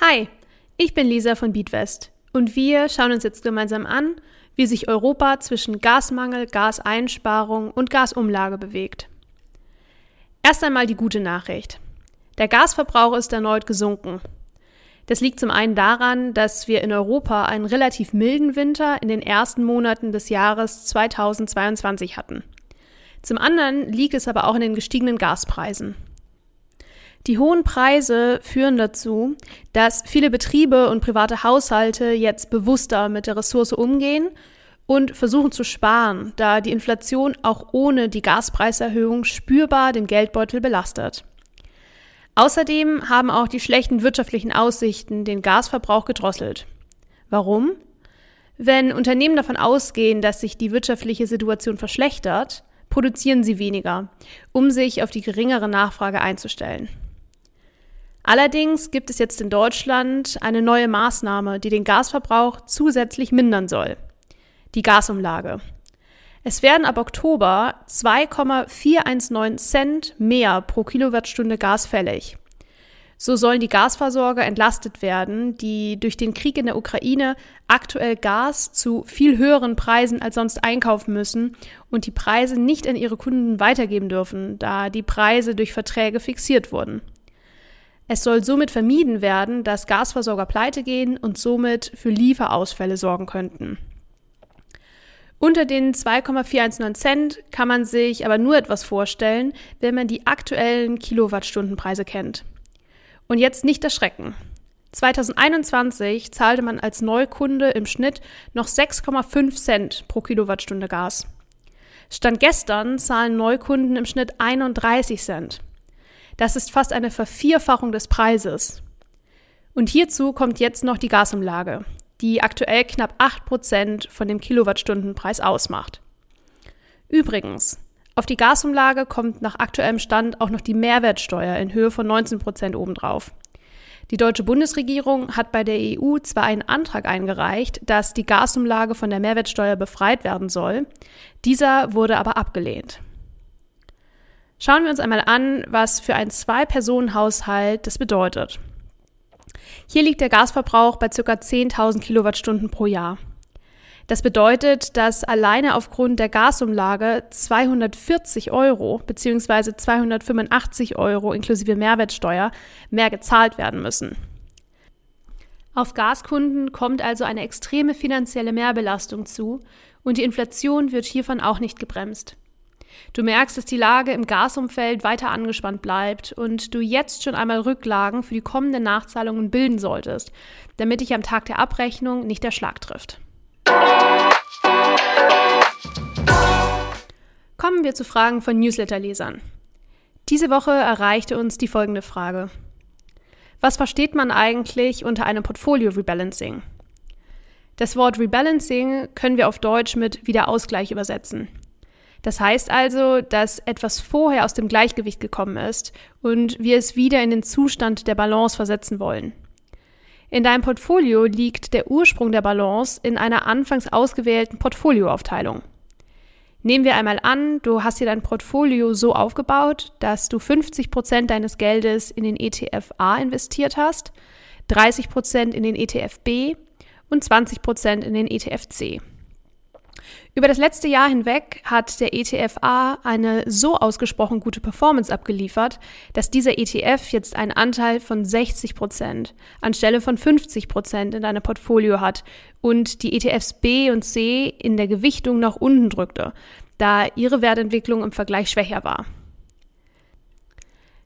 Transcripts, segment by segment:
Hi, ich bin Lisa von Beatwest und wir schauen uns jetzt gemeinsam an, wie sich Europa zwischen Gasmangel, Gaseinsparung und Gasumlage bewegt. Erst einmal die gute Nachricht. Der Gasverbrauch ist erneut gesunken. Das liegt zum einen daran, dass wir in Europa einen relativ milden Winter in den ersten Monaten des Jahres 2022 hatten. Zum anderen liegt es aber auch in den gestiegenen Gaspreisen. Die hohen Preise führen dazu, dass viele Betriebe und private Haushalte jetzt bewusster mit der Ressource umgehen und versuchen zu sparen, da die Inflation auch ohne die Gaspreiserhöhung spürbar den Geldbeutel belastet. Außerdem haben auch die schlechten wirtschaftlichen Aussichten den Gasverbrauch gedrosselt. Warum? Wenn Unternehmen davon ausgehen, dass sich die wirtschaftliche Situation verschlechtert, produzieren sie weniger, um sich auf die geringere Nachfrage einzustellen. Allerdings gibt es jetzt in Deutschland eine neue Maßnahme, die den Gasverbrauch zusätzlich mindern soll. Die Gasumlage. Es werden ab Oktober 2,419 Cent mehr pro Kilowattstunde Gas fällig. So sollen die Gasversorger entlastet werden, die durch den Krieg in der Ukraine aktuell Gas zu viel höheren Preisen als sonst einkaufen müssen und die Preise nicht an ihre Kunden weitergeben dürfen, da die Preise durch Verträge fixiert wurden. Es soll somit vermieden werden, dass Gasversorger pleite gehen und somit für Lieferausfälle sorgen könnten. Unter den 2,419 Cent kann man sich aber nur etwas vorstellen, wenn man die aktuellen Kilowattstundenpreise kennt. Und jetzt nicht erschrecken. 2021 zahlte man als Neukunde im Schnitt noch 6,5 Cent pro Kilowattstunde Gas. Stand gestern zahlen Neukunden im Schnitt 31 Cent. Das ist fast eine Vervierfachung des Preises. Und hierzu kommt jetzt noch die Gasumlage die aktuell knapp 8% von dem Kilowattstundenpreis ausmacht. Übrigens, auf die Gasumlage kommt nach aktuellem Stand auch noch die Mehrwertsteuer in Höhe von 19% obendrauf. Die deutsche Bundesregierung hat bei der EU zwar einen Antrag eingereicht, dass die Gasumlage von der Mehrwertsteuer befreit werden soll, dieser wurde aber abgelehnt. Schauen wir uns einmal an, was für einen Zwei-Personen-Haushalt das bedeutet. Hier liegt der Gasverbrauch bei ca. 10.000 Kilowattstunden pro Jahr. Das bedeutet, dass alleine aufgrund der Gasumlage 240 Euro bzw. 285 Euro inklusive Mehrwertsteuer mehr gezahlt werden müssen. Auf Gaskunden kommt also eine extreme finanzielle Mehrbelastung zu und die Inflation wird hiervon auch nicht gebremst. Du merkst, dass die Lage im Gasumfeld weiter angespannt bleibt und du jetzt schon einmal Rücklagen für die kommenden Nachzahlungen bilden solltest, damit dich am Tag der Abrechnung nicht der Schlag trifft. Kommen wir zu Fragen von Newsletterlesern. Diese Woche erreichte uns die folgende Frage. Was versteht man eigentlich unter einem Portfolio Rebalancing? Das Wort Rebalancing können wir auf Deutsch mit Wiederausgleich übersetzen. Das heißt also, dass etwas vorher aus dem Gleichgewicht gekommen ist und wir es wieder in den Zustand der Balance versetzen wollen. In deinem Portfolio liegt der Ursprung der Balance in einer anfangs ausgewählten Portfolioaufteilung. Nehmen wir einmal an, du hast dir dein Portfolio so aufgebaut, dass du 50 Prozent deines Geldes in den ETF A investiert hast, 30 Prozent in den ETF B und 20 Prozent in den ETF C. Über das letzte Jahr hinweg hat der ETF A eine so ausgesprochen gute Performance abgeliefert, dass dieser ETF jetzt einen Anteil von 60 Prozent anstelle von 50 Prozent in deinem Portfolio hat und die ETFs B und C in der Gewichtung nach unten drückte, da ihre Wertentwicklung im Vergleich schwächer war.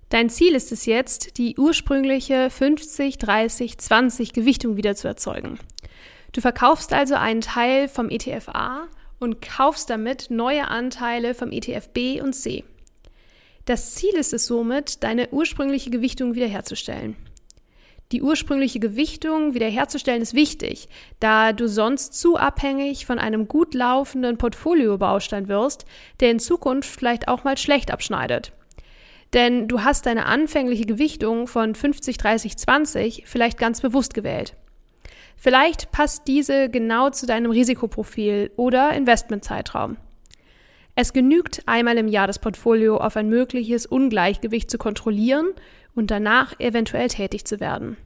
Dein Ziel ist es jetzt, die ursprüngliche 50, 30, 20 Gewichtung wieder zu erzeugen. Du verkaufst also einen Teil vom ETF A und kaufst damit neue Anteile vom ETF B und C. Das Ziel ist es somit, deine ursprüngliche Gewichtung wiederherzustellen. Die ursprüngliche Gewichtung wiederherzustellen ist wichtig, da du sonst zu abhängig von einem gut laufenden Portfoliobaustein wirst, der in Zukunft vielleicht auch mal schlecht abschneidet. Denn du hast deine anfängliche Gewichtung von 50, 30, 20 vielleicht ganz bewusst gewählt. Vielleicht passt diese genau zu deinem Risikoprofil oder Investmentzeitraum. Es genügt einmal im Jahr das Portfolio auf ein mögliches Ungleichgewicht zu kontrollieren und danach eventuell tätig zu werden.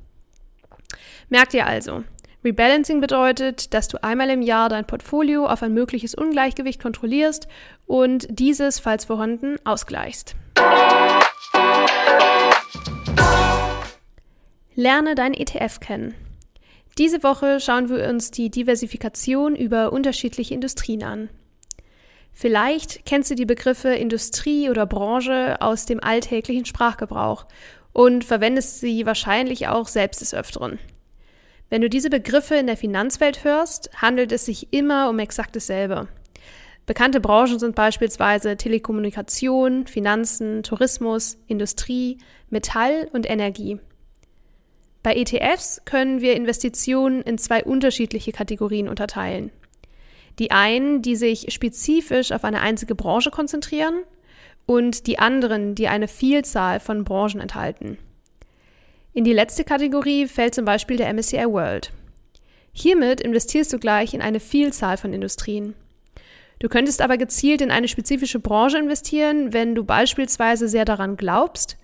Merkt ihr also, Rebalancing bedeutet, dass du einmal im Jahr dein Portfolio auf ein mögliches Ungleichgewicht kontrollierst und dieses, falls vorhanden, ausgleichst. Lerne dein ETF kennen. Diese Woche schauen wir uns die Diversifikation über unterschiedliche Industrien an. Vielleicht kennst du die Begriffe Industrie oder Branche aus dem alltäglichen Sprachgebrauch und verwendest sie wahrscheinlich auch selbst des Öfteren. Wenn du diese Begriffe in der Finanzwelt hörst, handelt es sich immer um exakt dasselbe. Bekannte Branchen sind beispielsweise Telekommunikation, Finanzen, Tourismus, Industrie, Metall und Energie. Bei ETFs können wir Investitionen in zwei unterschiedliche Kategorien unterteilen. Die einen, die sich spezifisch auf eine einzige Branche konzentrieren und die anderen, die eine Vielzahl von Branchen enthalten. In die letzte Kategorie fällt zum Beispiel der MSCI World. Hiermit investierst du gleich in eine Vielzahl von Industrien. Du könntest aber gezielt in eine spezifische Branche investieren, wenn du beispielsweise sehr daran glaubst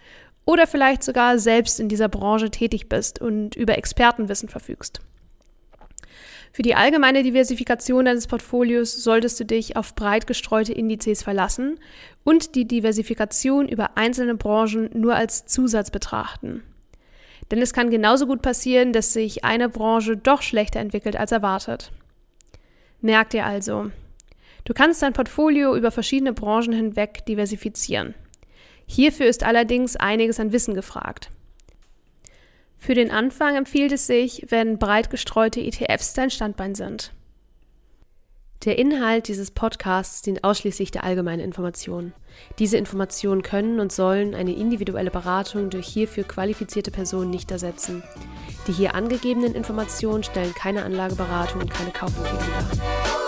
oder vielleicht sogar selbst in dieser Branche tätig bist und über Expertenwissen verfügst. Für die allgemeine Diversifikation deines Portfolios solltest du dich auf breit gestreute Indizes verlassen und die Diversifikation über einzelne Branchen nur als Zusatz betrachten. Denn es kann genauso gut passieren, dass sich eine Branche doch schlechter entwickelt als erwartet. Merk dir also, du kannst dein Portfolio über verschiedene Branchen hinweg diversifizieren. Hierfür ist allerdings einiges an Wissen gefragt. Für den Anfang empfiehlt es sich, wenn breit gestreute ETFs dein Standbein sind. Der Inhalt dieses Podcasts dient ausschließlich der allgemeinen Information. Diese Informationen können und sollen eine individuelle Beratung durch hierfür qualifizierte Personen nicht ersetzen. Die hier angegebenen Informationen stellen keine Anlageberatung und keine Kaufempfehlung dar.